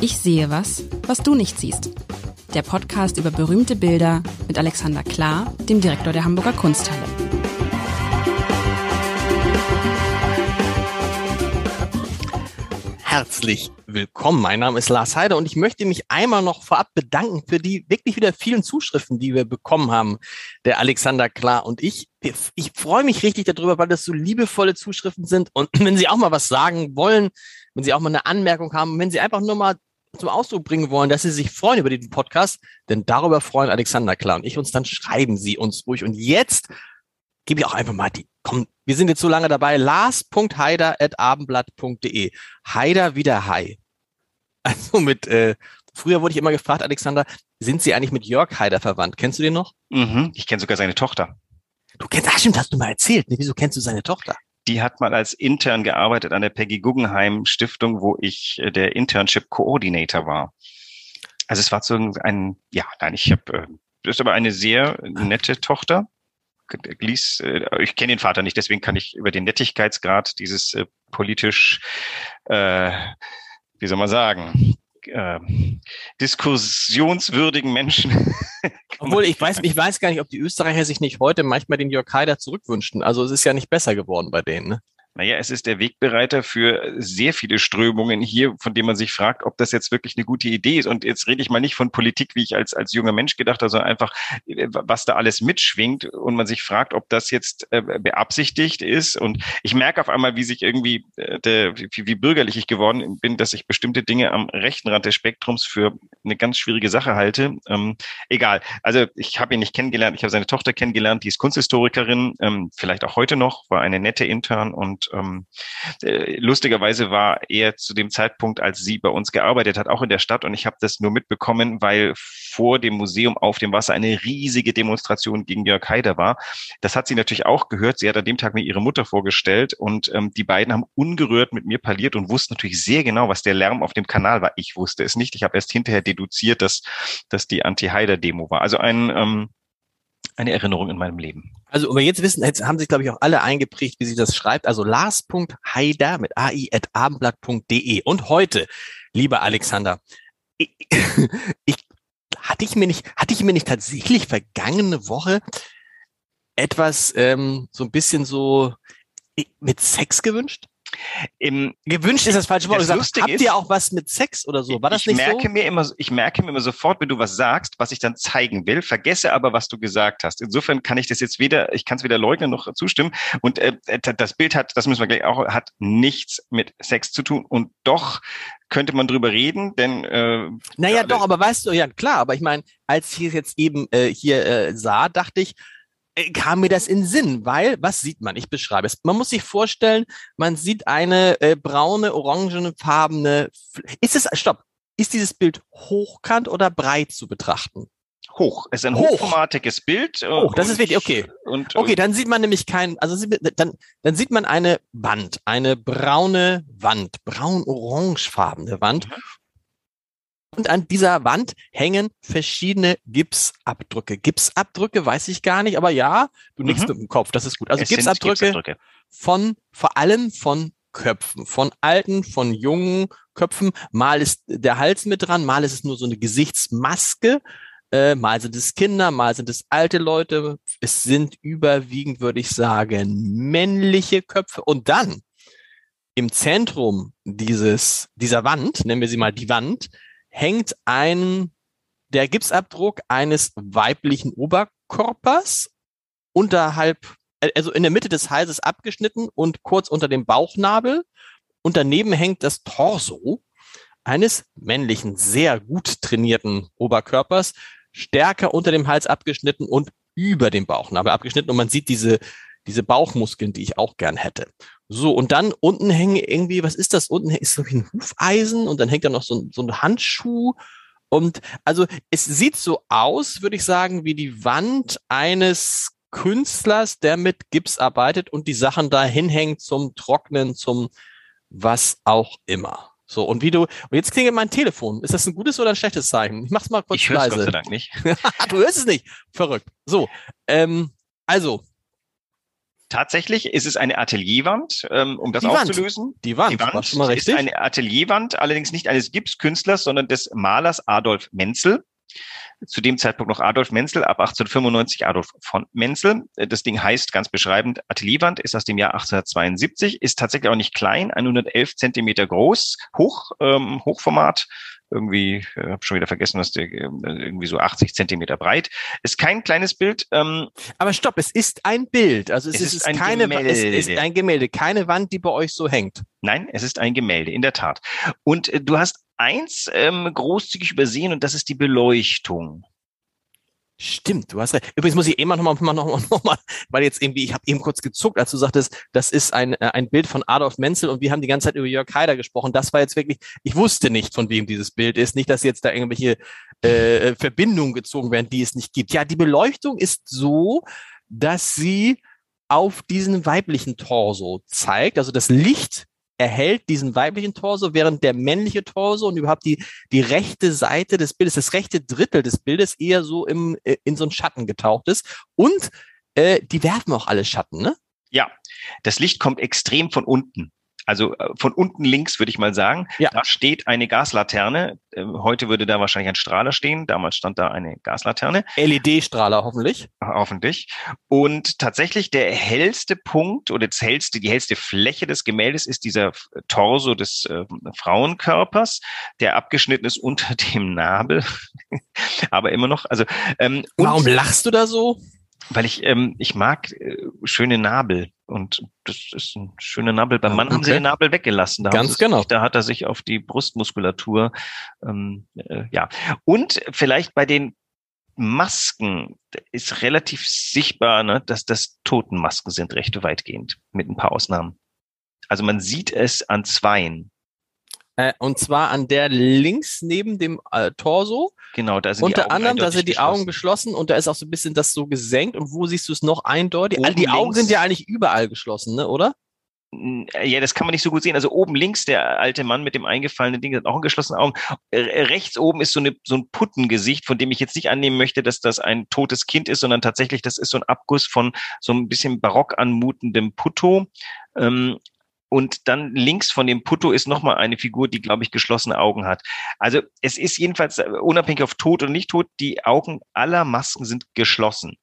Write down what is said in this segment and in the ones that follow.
Ich sehe was, was du nicht siehst. Der Podcast über berühmte Bilder mit Alexander Klar, dem Direktor der Hamburger Kunsthalle. Herzlich willkommen. Mein Name ist Lars Heider und ich möchte mich einmal noch vorab bedanken für die wirklich wieder vielen Zuschriften, die wir bekommen haben, der Alexander Klar und ich. Ich freue mich richtig darüber, weil das so liebevolle Zuschriften sind. Und wenn Sie auch mal was sagen wollen, wenn Sie auch mal eine Anmerkung haben, wenn Sie einfach nur mal zum Ausdruck bringen wollen, dass Sie sich freuen über diesen Podcast, denn darüber freuen Alexander Klar und ich uns, dann schreiben Sie uns ruhig. Und jetzt gebe ich auch einfach mal die, komm, wir sind jetzt so lange dabei, lars.heider.abendblatt.de. Heider wieder Hai. Also mit, äh, früher wurde ich immer gefragt, Alexander, sind Sie eigentlich mit Jörg Heider verwandt? Kennst du den noch? Mhm, ich kenne sogar seine Tochter. Du kennst, ach stimmt, hast du mal erzählt. Nee, wieso kennst du seine Tochter? Die hat mal als Intern gearbeitet an der Peggy Guggenheim Stiftung, wo ich äh, der Internship Coordinator war. Also es war so ein, ja, nein, ich habe, äh, das ist aber eine sehr nette Tochter. Lies, äh, ich kenne den Vater nicht, deswegen kann ich über den Nettigkeitsgrad dieses politisch, äh, wie soll man sagen, äh, diskussionswürdigen Menschen. Obwohl ich weiß, ich weiß gar nicht, ob die Österreicher sich nicht heute manchmal den Jörg Haider zurückwünschen. Also es ist ja nicht besser geworden bei denen. Ne? Naja, es ist der Wegbereiter für sehr viele Strömungen hier, von denen man sich fragt, ob das jetzt wirklich eine gute Idee ist. Und jetzt rede ich mal nicht von Politik, wie ich als, als junger Mensch gedacht habe, sondern einfach, äh, was da alles mitschwingt und man sich fragt, ob das jetzt äh, beabsichtigt ist. Und ich merke auf einmal, wie sich irgendwie, äh, der, wie, wie bürgerlich ich geworden bin, dass ich bestimmte Dinge am rechten Rand des Spektrums für eine ganz schwierige Sache halte. Ähm, egal. Also ich habe ihn nicht kennengelernt. Ich habe seine Tochter kennengelernt, die ist Kunsthistorikerin, ähm, vielleicht auch heute noch, war eine nette Intern und und ähm, äh, lustigerweise war er zu dem Zeitpunkt, als sie bei uns gearbeitet hat, auch in der Stadt. Und ich habe das nur mitbekommen, weil vor dem Museum auf dem Wasser eine riesige Demonstration gegen Jörg Haider war. Das hat sie natürlich auch gehört. Sie hat an dem Tag mir ihre Mutter vorgestellt und ähm, die beiden haben ungerührt mit mir parliert und wussten natürlich sehr genau, was der Lärm auf dem Kanal war. Ich wusste es nicht. Ich habe erst hinterher deduziert, dass, dass die Anti-Haider-Demo war. Also ein ähm, eine Erinnerung in meinem Leben. Also, aber jetzt wissen, jetzt haben sich, glaube ich, auch alle eingeprägt, wie sie das schreibt. Also lars.heider mit ai.abendblatt.de. Und heute, lieber Alexander, ich, ich, hatte ich mir nicht, hatte ich mir nicht tatsächlich vergangene Woche etwas ähm, so ein bisschen so mit Sex gewünscht? Im, Gewünscht ist das falsche Wort. Das gesagt, habt ihr auch was mit Sex oder so? War das ich nicht merke so? Mir immer, ich merke mir immer sofort, wenn du was sagst, was ich dann zeigen will, vergesse aber, was du gesagt hast. Insofern kann ich das jetzt weder, ich kann es weder leugnen noch zustimmen. Und äh, das Bild hat, das müssen wir gleich auch, hat nichts mit Sex zu tun. Und doch könnte man drüber reden, denn äh, naja, ja, doch, aber weißt du, ja klar, aber ich meine, als ich es jetzt eben äh, hier äh, sah, dachte ich, äh, kam mir das in Sinn, weil, was sieht man? Ich beschreibe es. Man muss sich vorstellen, man sieht eine äh, braune, orangefarbene, ist es, stopp, ist dieses Bild hochkant oder breit zu betrachten? Hoch. Es ist ein Hoch. hochformatiges Bild. Hoch, das ist wichtig, okay. Und, okay, dann sieht man nämlich kein, also dann, dann sieht man eine Wand, eine braune Wand, braun-orangefarbene Wand. Mhm. Und an dieser Wand hängen verschiedene Gipsabdrücke. Gipsabdrücke weiß ich gar nicht, aber ja, du nickst mhm. mit dem Kopf, das ist gut. Also Gipsabdrücke, Gipsabdrücke von, vor allem von Köpfen, von alten, von jungen Köpfen. Mal ist der Hals mit dran, mal ist es nur so eine Gesichtsmaske, äh, mal sind es Kinder, mal sind es alte Leute. Es sind überwiegend, würde ich sagen, männliche Köpfe. Und dann im Zentrum dieses, dieser Wand, nennen wir sie mal die Wand, hängt ein, der Gipsabdruck eines weiblichen Oberkörpers unterhalb, also in der Mitte des Halses abgeschnitten und kurz unter dem Bauchnabel. Und daneben hängt das Torso eines männlichen, sehr gut trainierten Oberkörpers, stärker unter dem Hals abgeschnitten und über dem Bauchnabel abgeschnitten. Und man sieht diese, diese Bauchmuskeln, die ich auch gern hätte. So, und dann unten hängen irgendwie, was ist das? Unten ist so ein Hufeisen und dann hängt da noch so, so ein Handschuh. Und also es sieht so aus, würde ich sagen, wie die Wand eines Künstlers, der mit Gips arbeitet und die Sachen da hinhängt zum Trocknen, zum was auch immer. So, und wie du, und jetzt klingelt mein Telefon. Ist das ein gutes oder ein schlechtes Zeichen? Ich mach's mal kurz ich leise. Gott sei Dank nicht. du hörst es nicht. Verrückt. So, ähm, also, Tatsächlich ist es eine Atelierwand, ähm, um das die aufzulösen. Wand. Die Wand, die Wand schon mal richtig. ist eine Atelierwand, allerdings nicht eines Gipskünstlers, sondern des Malers Adolf Menzel zu dem Zeitpunkt noch Adolf Menzel, ab 1895 Adolf von Menzel. Das Ding heißt ganz beschreibend Atelierwand, ist aus dem Jahr 1872, ist tatsächlich auch nicht klein, 111 Zentimeter groß, hoch, ähm, Hochformat, irgendwie, äh, habe schon wieder vergessen, was der äh, irgendwie so 80 Zentimeter breit. Ist kein kleines Bild. Ähm, Aber stopp, es ist ein Bild. Also es, es ist, ist, ein keine Gemälde. Es ist ein Gemälde, keine Wand, die bei euch so hängt. Nein, es ist ein Gemälde, in der Tat. Und äh, du hast eins ähm, großzügig übersehen und das ist die Beleuchtung. Stimmt, du hast recht. Übrigens muss ich immer noch mal, noch mal, noch mal weil jetzt irgendwie, ich habe eben kurz gezuckt, als du sagtest, das ist ein, äh, ein Bild von Adolf Menzel und wir haben die ganze Zeit über Jörg Haider gesprochen. Das war jetzt wirklich, ich wusste nicht, von wem dieses Bild ist. Nicht, dass jetzt da irgendwelche äh, Verbindungen gezogen werden, die es nicht gibt. Ja, die Beleuchtung ist so, dass sie auf diesen weiblichen Torso zeigt. Also das Licht erhält diesen weiblichen Torso, während der männliche Torso und überhaupt die, die rechte Seite des Bildes, das rechte Drittel des Bildes eher so im, äh, in so einen Schatten getaucht ist. Und äh, die werfen auch alle Schatten, ne? Ja, das Licht kommt extrem von unten also äh, von unten links würde ich mal sagen, ja. da steht eine Gaslaterne. Ähm, heute würde da wahrscheinlich ein Strahler stehen. Damals stand da eine Gaslaterne. LED-Strahler hoffentlich. Hoffentlich. Und tatsächlich der hellste Punkt oder das hellste, die hellste Fläche des Gemäldes ist dieser Torso des äh, Frauenkörpers, der abgeschnitten ist unter dem Nabel. Aber immer noch, also. Ähm, Warum lachst du da so? Weil ich, ähm, ich mag äh, schöne Nabel. Und das ist ein schöner Nabel. Beim Mann okay. haben sie den Nabel weggelassen. Da Ganz genau. Sich, da hat er sich auf die Brustmuskulatur, ähm, äh, ja. Und vielleicht bei den Masken ist relativ sichtbar, ne, dass das Totenmasken sind, recht weitgehend, mit ein paar Ausnahmen. Also man sieht es an zweien. Äh, und zwar an der links neben dem äh, Torso. Genau, da sind Unter die Augen anderem, da sind die geschlossen. Augen geschlossen und da ist auch so ein bisschen das so gesenkt. Und wo siehst du es noch eindeutig? Oben die Augen sind ja eigentlich überall geschlossen, ne, oder? Ja, das kann man nicht so gut sehen. Also oben links der alte Mann mit dem eingefallenen Ding hat auch geschlossene Augen. Rechts oben ist so, eine, so ein Puttengesicht, von dem ich jetzt nicht annehmen möchte, dass das ein totes Kind ist, sondern tatsächlich, das ist so ein Abguss von so ein bisschen barock anmutendem Putto. Ähm, und dann links von dem Putto ist nochmal eine Figur, die, glaube ich, geschlossene Augen hat. Also es ist jedenfalls äh, unabhängig auf tot oder nicht tot, die Augen aller Masken sind geschlossen.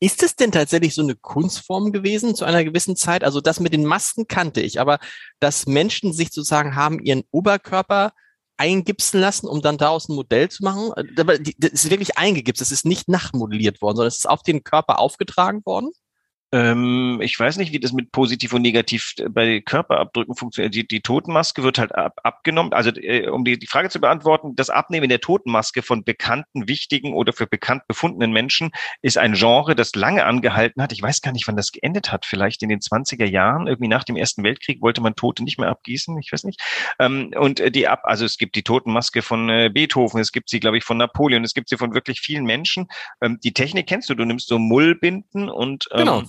Ist es denn tatsächlich so eine Kunstform gewesen zu einer gewissen Zeit? Also das mit den Masken kannte ich, aber dass Menschen sich sozusagen haben ihren Oberkörper eingipsen lassen, um dann daraus ein Modell zu machen. Äh, das ist wirklich eingegipst. Es ist nicht nachmodelliert worden, sondern es ist auf den Körper aufgetragen worden. Ähm, ich weiß nicht, wie das mit positiv und negativ äh, bei Körperabdrücken funktioniert. Die, die Totenmaske wird halt ab, abgenommen. Also äh, um die, die Frage zu beantworten, das Abnehmen der Totenmaske von bekannten, wichtigen oder für bekannt befundenen Menschen ist ein Genre, das lange angehalten hat. Ich weiß gar nicht, wann das geendet hat. Vielleicht in den 20er Jahren, irgendwie nach dem Ersten Weltkrieg wollte man Tote nicht mehr abgießen. Ich weiß nicht. Ähm, und äh, die ab, also es gibt die Totenmaske von äh, Beethoven, es gibt sie, glaube ich, von Napoleon, es gibt sie von wirklich vielen Menschen. Ähm, die Technik kennst du, du nimmst so Mullbinden und ähm, genau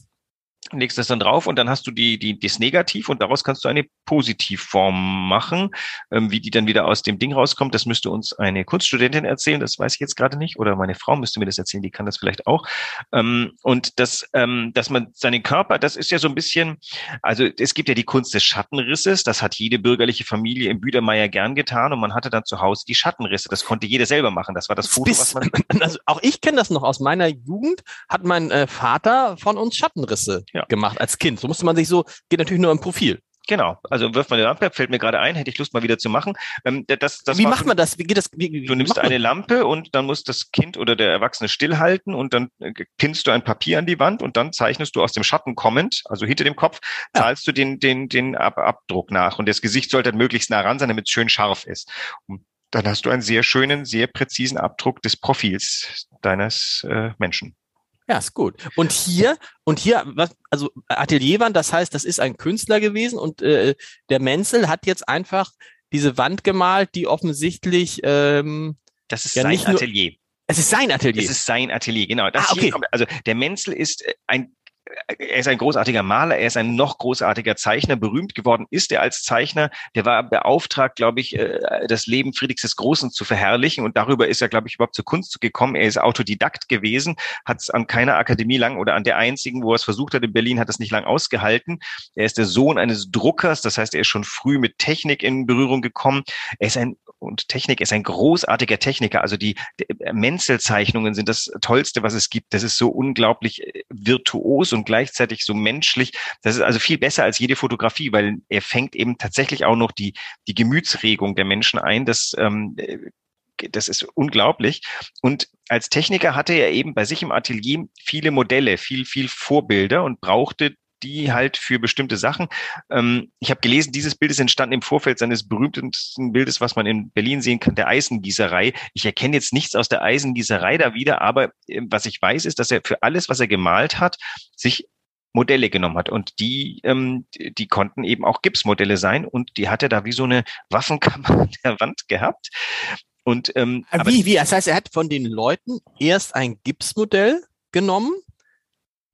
legst das dann drauf und dann hast du die, die, das Negativ und daraus kannst du eine Positivform machen. Ähm, wie die dann wieder aus dem Ding rauskommt, das müsste uns eine Kunststudentin erzählen, das weiß ich jetzt gerade nicht, oder meine Frau müsste mir das erzählen, die kann das vielleicht auch. Ähm, und das, ähm, dass man seinen Körper, das ist ja so ein bisschen, also es gibt ja die Kunst des Schattenrisses, das hat jede bürgerliche Familie im Büdermeier gern getan und man hatte dann zu Hause die Schattenrisse. Das konnte jeder selber machen. Das war das Foto, Bis, was man. Also auch ich kenne das noch aus meiner Jugend, hat mein äh, Vater von uns Schattenrisse ja. Gemacht als Kind. So musste man sich so, geht natürlich nur im Profil. Genau, also wirft man eine Lampe, fällt mir gerade ein, hätte ich Lust mal wieder zu machen. Ähm, das, das wie macht man das? Wie geht das? Wie, wie, du nimmst eine Lampe und dann muss das Kind oder der Erwachsene stillhalten und dann äh, pinnst du ein Papier an die Wand und dann zeichnest du aus dem Schatten kommend, also hinter dem Kopf, ja. zahlst du den, den, den Ab Abdruck nach und das Gesicht sollte halt möglichst nah ran sein, damit es schön scharf ist. Und dann hast du einen sehr schönen, sehr präzisen Abdruck des Profils deines äh, Menschen. Ja, ist gut. Und hier, und hier, was, also Atelierwand, das heißt, das ist ein Künstler gewesen und äh, der Menzel hat jetzt einfach diese Wand gemalt, die offensichtlich ähm, das ist ja sein Atelier. es ist sein Atelier. Es ist sein Atelier, genau. Das ah, okay. Kommt, also der Menzel ist äh, ein er ist ein großartiger Maler, er ist ein noch großartiger Zeichner. Berühmt geworden ist er als Zeichner. Der war beauftragt, glaube ich, äh, das Leben Friedrichs des Großen zu verherrlichen. Und darüber ist er, glaube ich, überhaupt zur Kunst gekommen. Er ist Autodidakt gewesen, hat es an keiner Akademie lang oder an der einzigen, wo er es versucht hat in Berlin, hat es nicht lang ausgehalten. Er ist der Sohn eines Druckers. Das heißt, er ist schon früh mit Technik in Berührung gekommen. Er ist ein und Technik ist ein großartiger Techniker. Also die, die Menzelzeichnungen sind das Tollste, was es gibt. Das ist so unglaublich äh, virtuos und gleichzeitig so menschlich. Das ist also viel besser als jede Fotografie, weil er fängt eben tatsächlich auch noch die, die Gemütsregung der Menschen ein. Das, ähm, das ist unglaublich. Und als Techniker hatte er eben bei sich im Atelier viele Modelle, viel, viel Vorbilder und brauchte die halt für bestimmte Sachen. Ähm, ich habe gelesen, dieses Bild ist entstanden im Vorfeld seines berühmtesten Bildes, was man in Berlin sehen kann, der Eisengießerei. Ich erkenne jetzt nichts aus der Eisengießerei da wieder, aber äh, was ich weiß, ist, dass er für alles, was er gemalt hat, sich Modelle genommen hat. Und die, ähm, die konnten eben auch Gipsmodelle sein. Und die hat er da wie so eine Waffenkammer an der Wand gehabt. Und ähm, wie, wie? Das heißt, er hat von den Leuten erst ein Gipsmodell genommen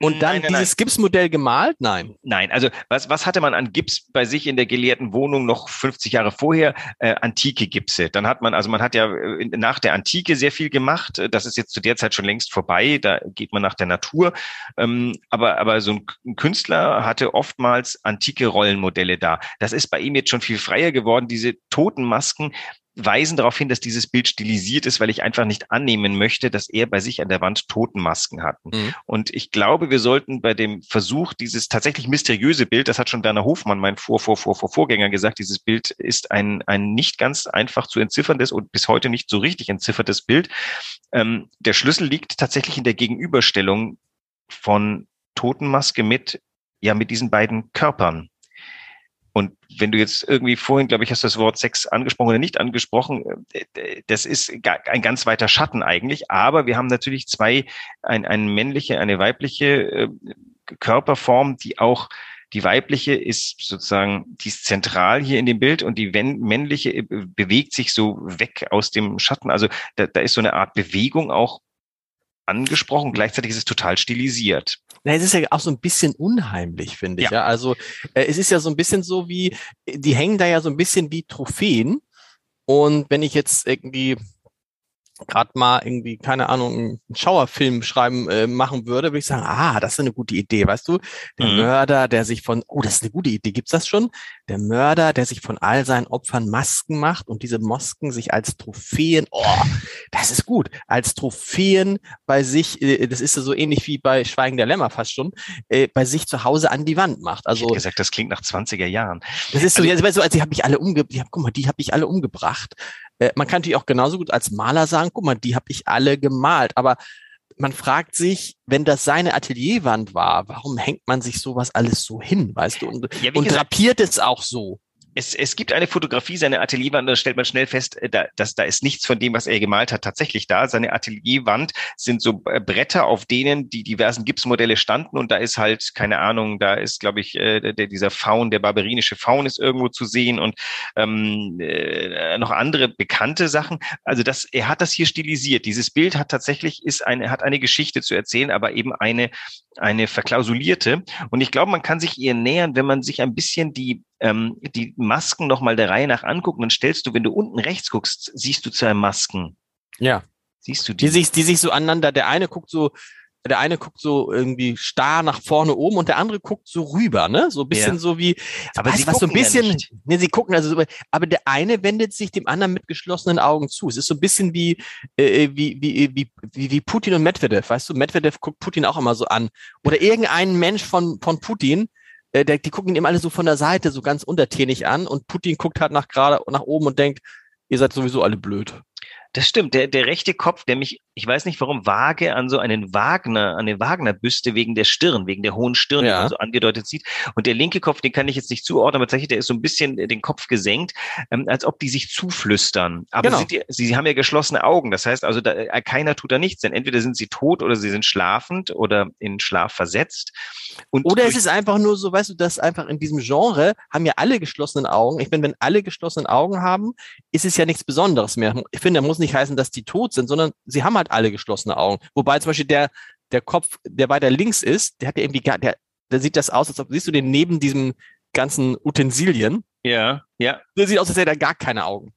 und dann nein, nein, dieses nein. Gipsmodell gemalt? Nein. Nein, also was, was hatte man an Gips bei sich in der gelehrten Wohnung noch 50 Jahre vorher? Äh, antike Gipse. Dann hat man, also man hat ja äh, nach der Antike sehr viel gemacht. Das ist jetzt zu der Zeit schon längst vorbei. Da geht man nach der Natur. Ähm, aber, aber so ein Künstler hatte oftmals antike Rollenmodelle da. Das ist bei ihm jetzt schon viel freier geworden. Diese Totenmasken, weisen darauf hin, dass dieses Bild stilisiert ist, weil ich einfach nicht annehmen möchte, dass er bei sich an der Wand Totenmasken hat. Mhm. Und ich glaube, wir sollten bei dem Versuch, dieses tatsächlich mysteriöse Bild, das hat schon Werner Hofmann, mein Vor, Vor, Vor, Vor Vorgänger gesagt, dieses Bild ist ein, ein nicht ganz einfach zu entzifferndes und bis heute nicht so richtig entziffertes Bild. Ähm, der Schlüssel liegt tatsächlich in der Gegenüberstellung von Totenmaske mit, ja, mit diesen beiden Körpern. Und wenn du jetzt irgendwie vorhin, glaube ich, hast du das Wort Sex angesprochen oder nicht angesprochen, äh, das ist ein ganz weiter Schatten eigentlich. Aber wir haben natürlich zwei, ein, eine männliche, eine weibliche äh, Körperform, die auch die weibliche ist sozusagen, die ist zentral hier in dem Bild und die männliche äh, bewegt sich so weg aus dem Schatten. Also da, da ist so eine Art Bewegung auch angesprochen. Gleichzeitig ist es total stilisiert. Na, es ist ja auch so ein bisschen unheimlich, finde ich. Ja. ja. Also äh, es ist ja so ein bisschen so wie, die hängen da ja so ein bisschen wie Trophäen. Und wenn ich jetzt irgendwie gerade mal irgendwie, keine Ahnung, einen Schauerfilm schreiben äh, machen würde, würde ich sagen, ah, das ist eine gute Idee, weißt du? Der mhm. Mörder, der sich von, oh, das ist eine gute Idee, gibt's das schon? Der Mörder, der sich von all seinen Opfern Masken macht und diese Masken sich als Trophäen, oh, das ist gut, als Trophäen bei sich, äh, das ist ja so ähnlich wie bei Schweigen der Lämmer fast schon, äh, bei sich zu Hause an die Wand macht. Also ich gesagt, das klingt nach 20er Jahren. Das ist so, also, also, also die habe ich alle umgebracht, guck mal, die habe ich alle umgebracht. Äh, man kann natürlich auch genauso gut als Maler sagen, guck mal, die habe ich alle gemalt. Aber man fragt sich, wenn das seine Atelierwand war, warum hängt man sich sowas alles so hin, weißt du? Und, ja, und drapiert es auch so es, es gibt eine Fotografie seiner Atelierwand, da stellt man schnell fest, äh, da, dass da ist nichts von dem, was er gemalt hat, tatsächlich da. Seine Atelierwand sind so äh, Bretter, auf denen die diversen Gipsmodelle standen und da ist halt, keine Ahnung, da ist, glaube ich, äh, der, dieser Faun, der barbarinische Faun ist irgendwo zu sehen und ähm, äh, noch andere bekannte Sachen. Also das, er hat das hier stilisiert. Dieses Bild hat tatsächlich, ist eine, hat eine Geschichte zu erzählen, aber eben eine, eine verklausulierte. Und ich glaube, man kann sich ihr nähern, wenn man sich ein bisschen die ähm, die Masken nochmal der Reihe nach angucken, dann stellst du, wenn du unten rechts guckst, siehst du zwei Masken. Ja. Siehst du die? Die sich, die sich so aneinander, der eine guckt so, der eine guckt so irgendwie starr nach vorne oben und der andere guckt so rüber, ne? So ein bisschen ja. so wie, aber sie was so ein bisschen, ja ne, sie gucken also, so, aber der eine wendet sich dem anderen mit geschlossenen Augen zu. Es ist so ein bisschen wie, äh, wie, wie, wie, wie, wie Putin und Medvedev, weißt du? Medvedev guckt Putin auch immer so an. Oder irgendein Mensch von, von Putin, äh, der, die gucken ihn immer alle so von der Seite so ganz untertänig an und Putin guckt halt nach gerade nach oben und denkt, ihr seid sowieso alle blöd. Das stimmt. Der, der rechte Kopf, der mich, ich weiß nicht warum, vage an so einen Wagner, eine Wagner-Büste wegen der Stirn, wegen der hohen Stirn, ja. die man so angedeutet sieht. Und der linke Kopf, den kann ich jetzt nicht zuordnen, aber tatsächlich, der ist so ein bisschen den Kopf gesenkt, ähm, als ob die sich zuflüstern. Aber genau. sie, sie, haben ja geschlossene Augen. Das heißt also, da, äh, keiner tut da nichts, denn entweder sind sie tot oder sie sind schlafend oder in Schlaf versetzt. Und oder es ist einfach nur so, weißt du, dass einfach in diesem Genre haben ja alle geschlossenen Augen. Ich meine, wenn alle geschlossenen Augen haben, ist es ja nichts Besonderes mehr. Ich finde, da muss nicht heißen, dass die tot sind, sondern sie haben halt alle geschlossene Augen. Wobei zum Beispiel der, der Kopf, der weiter links ist, der hat ja irgendwie gar, der, der sieht das aus, als ob, siehst du den neben diesem ganzen Utensilien? Ja, ja. Der sieht aus, als hätte er gar keine Augen.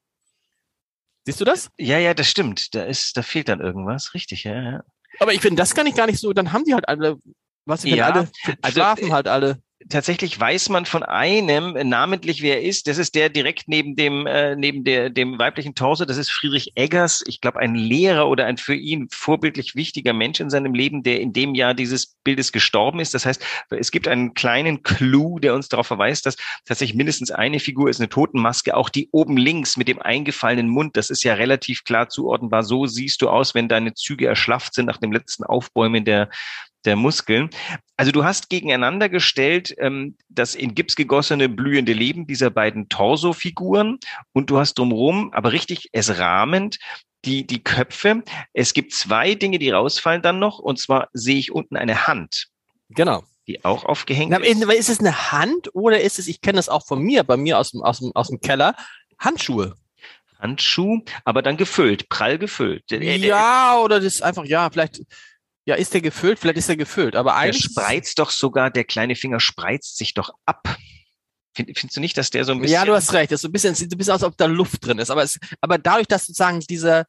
Siehst du das? Ja, ja, das stimmt. Da ist, da fehlt dann irgendwas. Richtig, ja, ja. Aber ich finde, das kann ich gar nicht so, dann haben die halt alle, was, ich Ja, alle, also, schlafen äh, halt alle. Tatsächlich weiß man von einem äh, namentlich, wer er ist. Das ist der direkt neben dem äh, neben der dem weiblichen Torso. Das ist Friedrich Eggers. Ich glaube, ein Lehrer oder ein für ihn vorbildlich wichtiger Mensch in seinem Leben, der in dem Jahr dieses Bildes gestorben ist. Das heißt, es gibt einen kleinen Clou, der uns darauf verweist, dass tatsächlich mindestens eine Figur ist eine Totenmaske. Auch die oben links mit dem eingefallenen Mund. Das ist ja relativ klar zuordnenbar. So siehst du aus, wenn deine Züge erschlafft sind nach dem letzten Aufbäumen der der Muskeln. Also du hast gegeneinander gestellt ähm, das in Gips gegossene blühende Leben dieser beiden Torso-Figuren und du hast drumherum, aber richtig es rahmend, die, die Köpfe. Es gibt zwei Dinge, die rausfallen dann noch und zwar sehe ich unten eine Hand, Genau. die auch aufgehängt Na, ist. ist. es eine Hand oder ist es, ich kenne das auch von mir, bei mir aus dem, aus dem, aus dem Keller, Handschuhe? Handschuh, aber dann gefüllt, prall gefüllt. Der- der- Ja, oder das ist einfach, ja, vielleicht, ja, ist der gefüllt? Vielleicht ist der gefüllt, aber Der eigentlich. spreizt doch sogar, der kleine Finger spreizt sich doch ab. Find, findest du nicht, dass der so ein bisschen... Ja, du hast recht. Das ist so ein bisschen, sieht so ein bisschen aus, als ob da Luft drin ist. Aber es, aber dadurch, dass sozusagen dieser,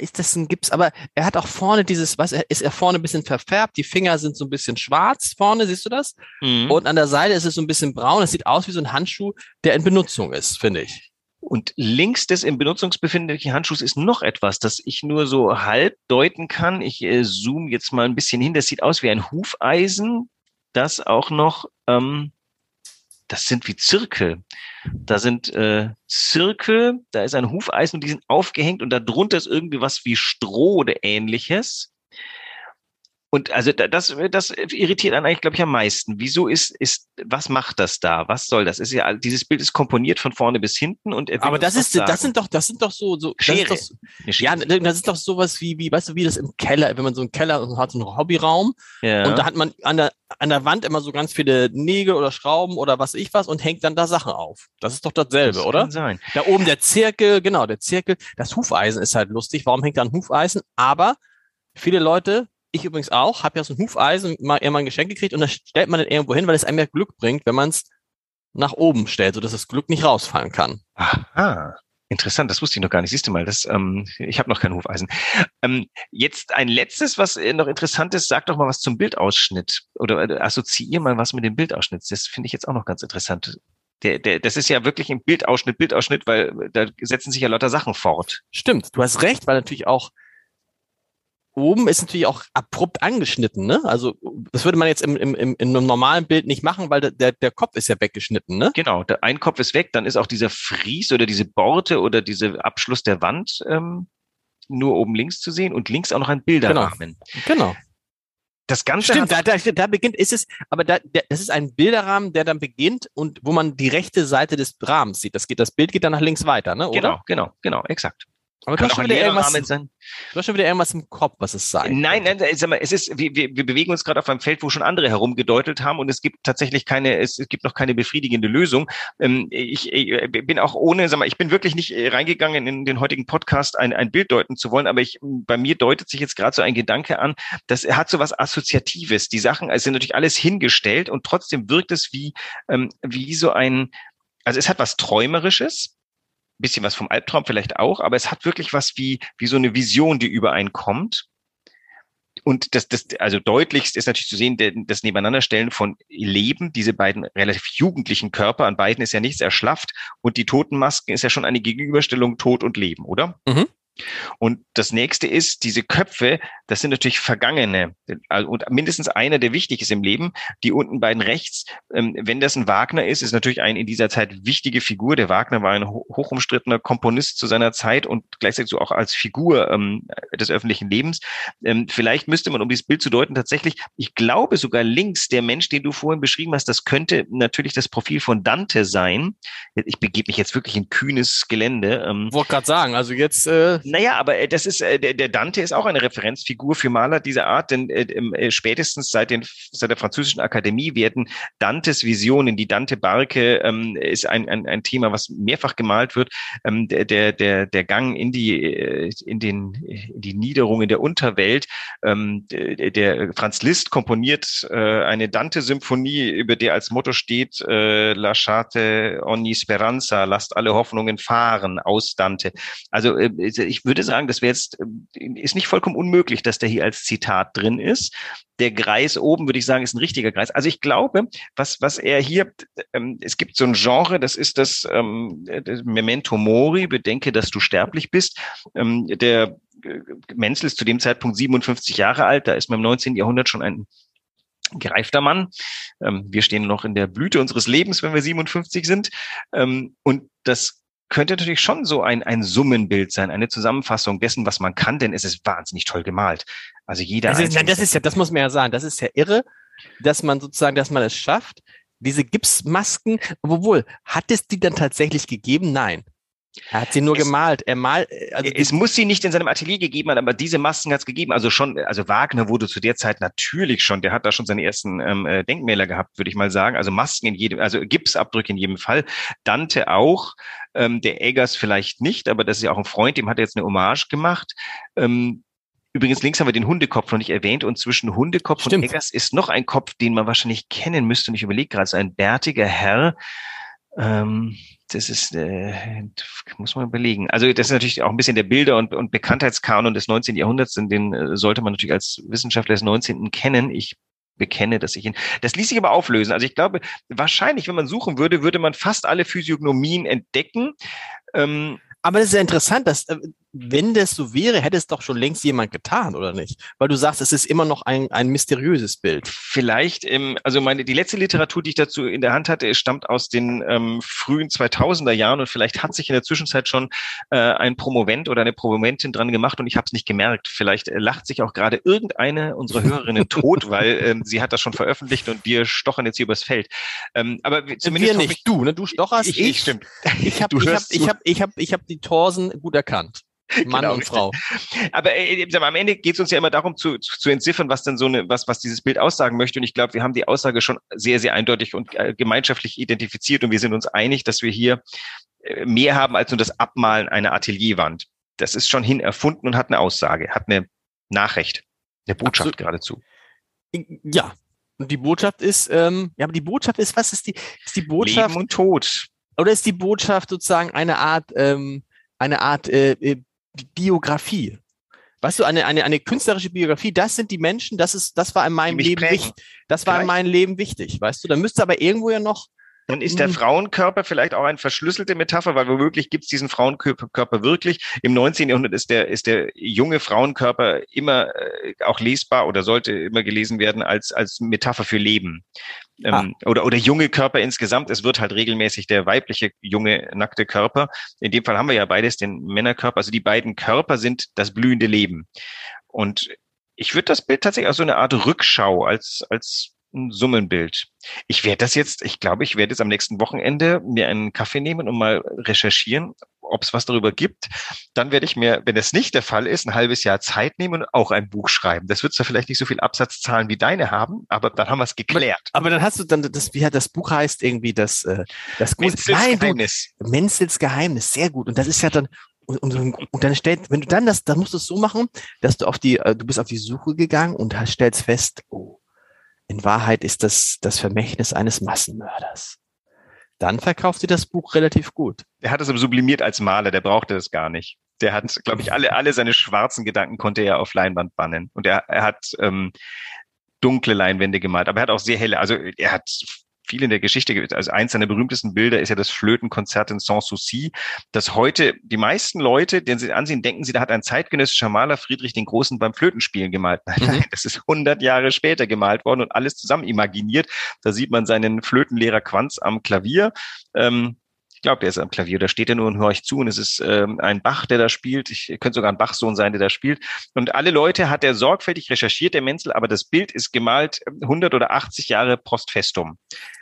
ist das ein Gips, aber er hat auch vorne dieses, was, er- ist er vorne ein bisschen verfärbt. Die Finger sind so ein bisschen schwarz vorne, siehst du das? Mhm. Und an der Seite ist es so ein bisschen braun. Es sieht aus wie so ein Handschuh, der in Benutzung ist, finde ich. Und links des im Benutzungsbefindlichen Handschuhs ist noch etwas, das ich nur so halb deuten kann. Ich äh, zoome jetzt mal ein bisschen hin. Das sieht aus wie ein Hufeisen, das auch noch, ähm, das sind wie Zirkel. Da sind äh, Zirkel, da ist ein Hufeisen und die sind aufgehängt und darunter ist irgendwie was wie Stroh oder ähnliches. Und also da- das, das irritiert einen eigentlich, glaube ich, am meisten. Wieso ist, ist, was macht das da? Was soll das? Ist ja, dieses Bild ist komponiert von vorne bis hinten und er Aber das ist, das sind doch, das sind doch so, so, das Schere. ist doch, ja, das ist doch sowas wie, wie, weißt du, wie das im Keller, wenn man so einen Keller hat, so einen Hobbyraum ja. und da hat man an der, an der Wand immer so ganz viele Nägel oder Schrauben oder was ich was und hängt dann da Sachen auf. Das ist doch dasselbe, Das oder? Kann sein. Da oben der Zirkel, genau, der Zirkel. Das Hufeisen ist halt lustig. Warum hängt da ein Hufeisen? Aber viele Leute, ich übrigens auch, habe ja so ein Hufeisen mal irgendwann ein Geschenk gekriegt und das stellt man dann irgendwo hin, weil es einem ja Glück bringt, wenn man es nach oben stellt, sodass das Glück nicht rausfallen kann. Aha. Interessant, das wusste ich noch gar nicht. Siehst du mal, das, ähm, ich habe noch kein Hufeisen. Ähm, jetzt ein letztes, was äh, noch interessant ist, sag doch mal was zum Bildausschnitt oder äh, assoziier mal was mit dem Bildausschnitt. Das finde ich jetzt auch noch ganz interessant. Der, der, das ist ja wirklich ein Bildausschnitt, Bildausschnitt, weil äh, da setzen sich ja lauter Sachen fort. Stimmt, du hast recht, weil natürlich auch oben ist natürlich auch abrupt angeschnitten, ne? Also das würde man jetzt im, im, im, in einem normalen Bild nicht machen, weil der, der Kopf ist ja weggeschnitten, ne? Genau, der ein Kopf ist weg, dann ist auch dieser Fries oder diese Borte oder dieser Abschluss der Wand ähm, nur oben links zu sehen und links auch noch ein Bilderrahmen. Genau. Das Ganze Stimmt, da, da, da beginnt, ist es, aber da, der, das ist ein Bilderrahmen, der dann beginnt und wo man die rechte Seite des Rahmens sieht. Das geht, das Bild geht dann nach links weiter, ne? Oder? genau, genau, genau, exakt. Aber du hast, schon wieder irgendwas, sein. du hast schon wieder irgendwas im Kopf, was es sein Nein, nein, sag mal, es ist, wir, wir, wir bewegen uns gerade auf einem Feld, wo schon andere herumgedeutet haben und es gibt tatsächlich keine, es, es gibt noch keine befriedigende Lösung. Ähm, ich, ich bin auch ohne, sag mal, ich bin wirklich nicht äh, reingegangen in den heutigen Podcast, ein, ein Bild deuten zu wollen, aber ich, bei mir deutet sich jetzt gerade so ein Gedanke an, das hat so was Assoziatives. Die Sachen, es sind natürlich alles hingestellt und trotzdem wirkt es wie, ähm, wie so ein, also es hat was Träumerisches, bisschen was vom Albtraum vielleicht auch, aber es hat wirklich was wie, wie so eine Vision, die übereinkommt. Und das, das, also deutlichst ist natürlich zu sehen, das Nebeneinanderstellen von Leben, diese beiden relativ jugendlichen Körper, an beiden ist ja nichts erschlafft und die Totenmasken ist ja schon eine Gegenüberstellung Tod und Leben, oder? Mhm. Und das nächste ist, diese Köpfe, das sind natürlich Vergangene. Und mindestens einer, der wichtig ist im Leben, die unten beiden rechts, ähm, wenn das ein Wagner ist, ist natürlich ein in dieser Zeit wichtige Figur. Der Wagner war ein ho- hochumstrittener Komponist zu seiner Zeit und gleichzeitig so auch als Figur ähm, des öffentlichen Lebens. Ähm, vielleicht müsste man, um dieses Bild zu deuten, tatsächlich, ich glaube sogar links, der Mensch, den du vorhin beschrieben hast, das könnte natürlich das Profil von Dante sein. Ich begebe mich jetzt wirklich in kühnes Gelände. Ähm, Wollte gerade sagen, also jetzt, äh, Naja, aber äh, das ist, äh, der, Dante ist auch eine Referenzfigur für Maler dieser Art, denn äh, spätestens seit, den, seit der französischen Akademie werden Dantes Visionen, die Dante-Barke ähm, ist ein, ein, ein Thema, was mehrfach gemalt wird. Ähm, der, der, der Gang in die, in den, in die Niederungen der Unterwelt. Ähm, der, Franz Liszt komponiert eine Dante-Symphonie, über der als Motto steht, äh, Lasciate ogni speranza, lasst alle Hoffnungen fahren aus Dante. Also ich würde sagen, das wäre jetzt, äh, ist nicht vollkommen unmöglich, dass der hier als Zitat drin ist. Der Kreis oben, würde ich sagen, ist ein richtiger Kreis. Also ich glaube, was, was er hier, ähm, es gibt so ein Genre, das ist das, ähm, das Memento Mori, bedenke, dass du sterblich bist. Ähm, der äh, Menzel ist zu dem Zeitpunkt 57 Jahre alt, da ist man im 19. Jahrhundert schon ein gereifter Mann. Ähm, wir stehen noch in der Blüte unseres Lebens, wenn wir 57 sind. Ähm, und das könnte natürlich schon so ein, ein Summenbild sein, eine Zusammenfassung dessen, was man kann, denn es ist wahnsinnig toll gemalt. Also jeder. Das ist, nein, das ist ja, das muss man ja sagen, das ist ja irre, dass man sozusagen, dass man es schafft, diese Gipsmasken, obwohl, hat es die dann tatsächlich gegeben? Nein. Er hat sie nur es, gemalt. Er malt. Äh, also es muss sie nicht in seinem Atelier gegeben haben, aber diese Masken hat es gegeben. Also schon, also Wagner wurde zu der Zeit natürlich schon, der hat da schon seine ersten ähm, äh, Denkmäler gehabt, würde ich mal sagen. Also Masken in jedem, also Gipsabdrücke in jedem Fall. Dante auch. Ähm, der Eggers vielleicht nicht, aber das ist ja auch ein Freund, dem hat er jetzt eine Hommage gemacht. Ähm, Übrigens, links haben wir den Hundekopf noch nicht erwähnt und zwischen Hundekopf Stimmt. und Eggers ist noch ein Kopf, den man wahrscheinlich kennen müsste. Und ich überlege gerade, so ein bärtiger Herr, ähm, das ist, äh, muss man überlegen. Also das ist natürlich auch ein bisschen der Bilder- und, und Bekanntheitskanon des 19. Jahrhunderts, den äh, sollte man natürlich als Wissenschaftler des 19. kennen. Ich bekenne, dass ich ihn. Das ließ sich aber auflösen. Also ich glaube, wahrscheinlich, wenn man suchen würde, würde man fast alle Physiognomien entdecken. Ähm, aber das ist ja interessant, dass äh, wenn das so wäre, hätte es doch schon längst jemand getan, oder nicht? Weil du sagst, es ist immer noch ein, ein mysteriöses Bild. Vielleicht, ähm, also meine, die letzte Literatur, die ich dazu in der Hand hatte, stammt aus den ähm, frühen 2000er Jahren und vielleicht hat sich in der Zwischenzeit schon äh, ein Promovent oder eine Promoventin dran gemacht und ich habe es nicht gemerkt. Vielleicht äh, lacht sich auch gerade irgendeine unserer Hörerinnen tot, weil ähm, sie hat das schon veröffentlicht und wir stochern jetzt hier übers Feld. Ähm, aber zumindest wir nicht, du, ne? Du stocherst. Ich, ich, ich stimmt. Ich habe ich hab, ich hab, ich hab, ich hab die Torsen gut erkannt. Mann genau, und Frau. Aber äh, am Ende geht es uns ja immer darum zu, zu, zu entziffern, was denn so eine, was, was dieses Bild aussagen möchte. Und ich glaube, wir haben die Aussage schon sehr, sehr eindeutig und äh, gemeinschaftlich identifiziert und wir sind uns einig, dass wir hier äh, mehr haben als nur das Abmalen einer Atelierwand. Das ist schon hin erfunden und hat eine Aussage, hat eine Nachricht, eine Botschaft Absolut. geradezu. Ja. Und die Botschaft ist, ähm, ja, aber die Botschaft ist, was ist die, ist die Botschaft? Leben und Tod. Oder ist die Botschaft sozusagen eine Art, ähm, eine Art äh, äh Biografie. Weißt du, eine, eine, eine künstlerische Biografie, das sind die Menschen, das ist, das war in meinem Leben wichtig. Das war in meinem Leben wichtig, weißt du? Da müsste aber irgendwo ja noch. Dann ist der Frauenkörper vielleicht auch eine verschlüsselte Metapher, weil womöglich gibt es diesen Frauenkörper wirklich. Im 19. Jahrhundert ist der, ist der junge Frauenkörper immer äh, auch lesbar oder sollte immer gelesen werden als, als Metapher für Leben ähm, ah. oder, oder junge Körper insgesamt. Es wird halt regelmäßig der weibliche, junge, nackte Körper. In dem Fall haben wir ja beides, den Männerkörper. Also die beiden Körper sind das blühende Leben. Und ich würde das Bild tatsächlich als so eine Art Rückschau, als, als ein Summenbild. Ich werde das jetzt, ich glaube, ich werde jetzt am nächsten Wochenende mir einen Kaffee nehmen und mal recherchieren, ob es was darüber gibt. Dann werde ich mir, wenn es nicht der Fall ist, ein halbes Jahr Zeit nehmen und auch ein Buch schreiben. Das wird zwar vielleicht nicht so viel Absatzzahlen wie deine haben, aber dann haben wir es geklärt. Aber, aber, dann hast du dann das, wie hat das Buch heißt irgendwie das, äh, das Menzels Nein, Geheimnis. Du, Menzels Geheimnis, sehr gut. Und das ist ja dann, und, und, und dann stellt, wenn du dann das, dann musst du es so machen, dass du auf die, äh, du bist auf die Suche gegangen und stellst fest, oh, in Wahrheit ist das das Vermächtnis eines Massenmörders. Dann verkauft sie das Buch relativ gut. Er hat es aber sublimiert als Maler, der brauchte es gar nicht. Der hat, glaube ich, alle, alle seine schwarzen Gedanken konnte er auf Leinwand bannen. Und er, er hat ähm, dunkle Leinwände gemalt, aber er hat auch sehr helle. Also er hat viel in der Geschichte Also eins seiner berühmtesten Bilder ist ja das Flötenkonzert in Sans Souci, das heute die meisten Leute, den sie ansehen, denken sie, da hat ein zeitgenössischer Maler Friedrich den Großen beim Flötenspielen gemalt. Nein, mhm. das ist 100 Jahre später gemalt worden und alles zusammen imaginiert. Da sieht man seinen Flötenlehrer Quanz am Klavier. Ähm, ich glaube, der ist am Klavier, da steht er nur und horcht zu und es ist ähm, ein Bach, der da spielt. Ich könnte sogar ein Bachsohn sein, der da spielt. Und alle Leute hat er sorgfältig recherchiert, der Menzel, aber das Bild ist gemalt 100 oder 80 Jahre post festum.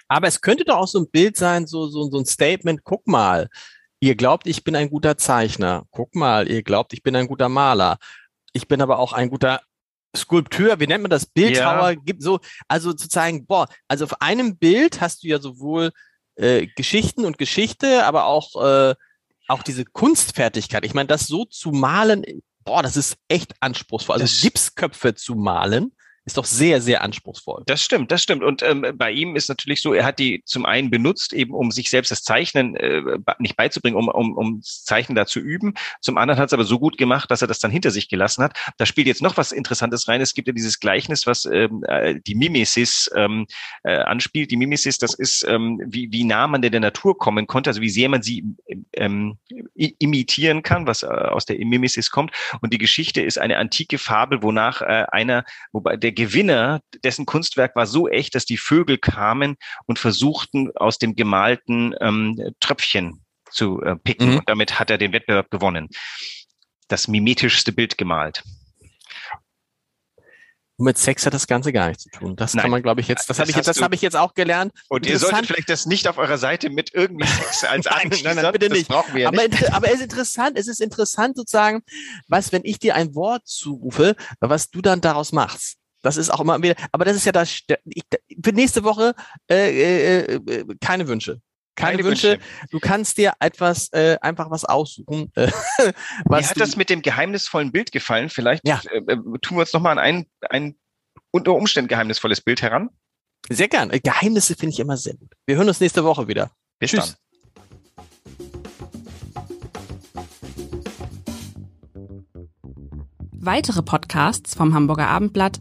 Aber es könnte doch auch so ein Bild sein, so, so, so ein Statement, guck mal, Ihr glaubt, ich bin ein guter Zeichner. Guck mal, ihr glaubt, ich bin ein guter Maler. Ich bin aber auch ein guter Skulpteur, wie nennt man das? Bildhauer, ja. gibt so, also zu zeigen, boah, also auf einem Bild hast du ja sowohl äh, Geschichten und Geschichte, aber auch, äh, auch diese Kunstfertigkeit. Ich meine, das so zu malen, boah, das ist echt anspruchsvoll. Also das Gipsköpfe zu malen, ist doch sehr, sehr anspruchsvoll. Das stimmt, das stimmt. Und ähm, bei ihm ist natürlich so, er hat die zum einen benutzt, eben um sich selbst das Zeichnen äh, nicht beizubringen, um, um, um Zeichnen da zu üben. Zum anderen hat es aber so gut gemacht, dass er das dann hinter sich gelassen hat. Da spielt jetzt noch was Interessantes rein. Es gibt ja dieses Gleichnis, was ähm, äh, die Mimesis ähm, äh, anspielt. Die Mimesis, das ist, ähm, wie, wie nah man der, der Natur kommen konnte, also wie sehr man sie ähm, imitieren kann, was äh, aus der Mimesis kommt. Und die Geschichte ist eine antike Fabel, wonach äh, einer, wobei der Gewinner, dessen Kunstwerk war so echt, dass die Vögel kamen und versuchten, aus dem gemalten ähm, Tröpfchen zu äh, picken. Mhm. Und damit hat er den Wettbewerb gewonnen. Das mimetischste Bild gemalt. Und mit Sex hat das Ganze gar nichts zu tun. Das Nein. kann man, glaube ich, jetzt, das, das habe ich jetzt, das habe ich jetzt auch gelernt. Und ihr solltet vielleicht das nicht auf eurer Seite mit irgendwie Sex als nein, nein, nein, bitte nicht. brauchen wir aber, nicht. aber es ist interessant, es ist interessant sozusagen, was, wenn ich dir ein Wort zurufe, was du dann daraus machst. Das ist auch immer wieder, aber das ist ja das, ich, für nächste Woche äh, äh, äh, keine Wünsche. Keine, keine Wünsche. Wünsche. Du kannst dir etwas, äh, einfach was aussuchen. Äh, was Mir hat das mit dem geheimnisvollen Bild gefallen. Vielleicht ja. äh, äh tun wir uns nochmal an ein, ein unter Umständen geheimnisvolles Bild heran. Sehr gern. Äh, Geheimnisse finde ich immer sehr gut. Wir hören uns nächste Woche wieder. Bis Tschüss. dann. Weitere Podcasts vom Hamburger Abendblatt